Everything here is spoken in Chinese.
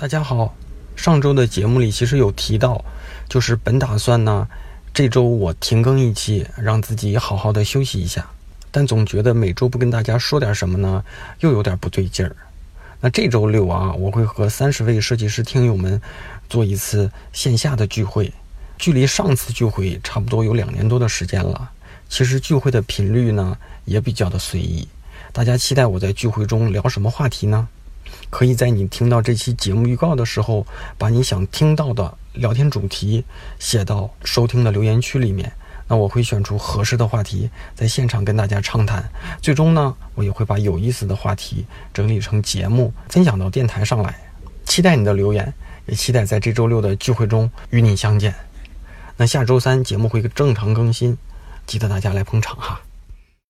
大家好，上周的节目里其实有提到，就是本打算呢，这周我停更一期，让自己好好的休息一下。但总觉得每周不跟大家说点什么呢，又有点不对劲儿。那这周六啊，我会和三十位设计师听友们做一次线下的聚会，距离上次聚会差不多有两年多的时间了。其实聚会的频率呢也比较的随意。大家期待我在聚会中聊什么话题呢？可以在你听到这期节目预告的时候，把你想听到的聊天主题写到收听的留言区里面。那我会选出合适的话题，在现场跟大家畅谈。最终呢，我也会把有意思的话题整理成节目，分享到电台上来。期待你的留言，也期待在这周六的聚会中与你相见。那下周三节目会正常更新，记得大家来捧场哈。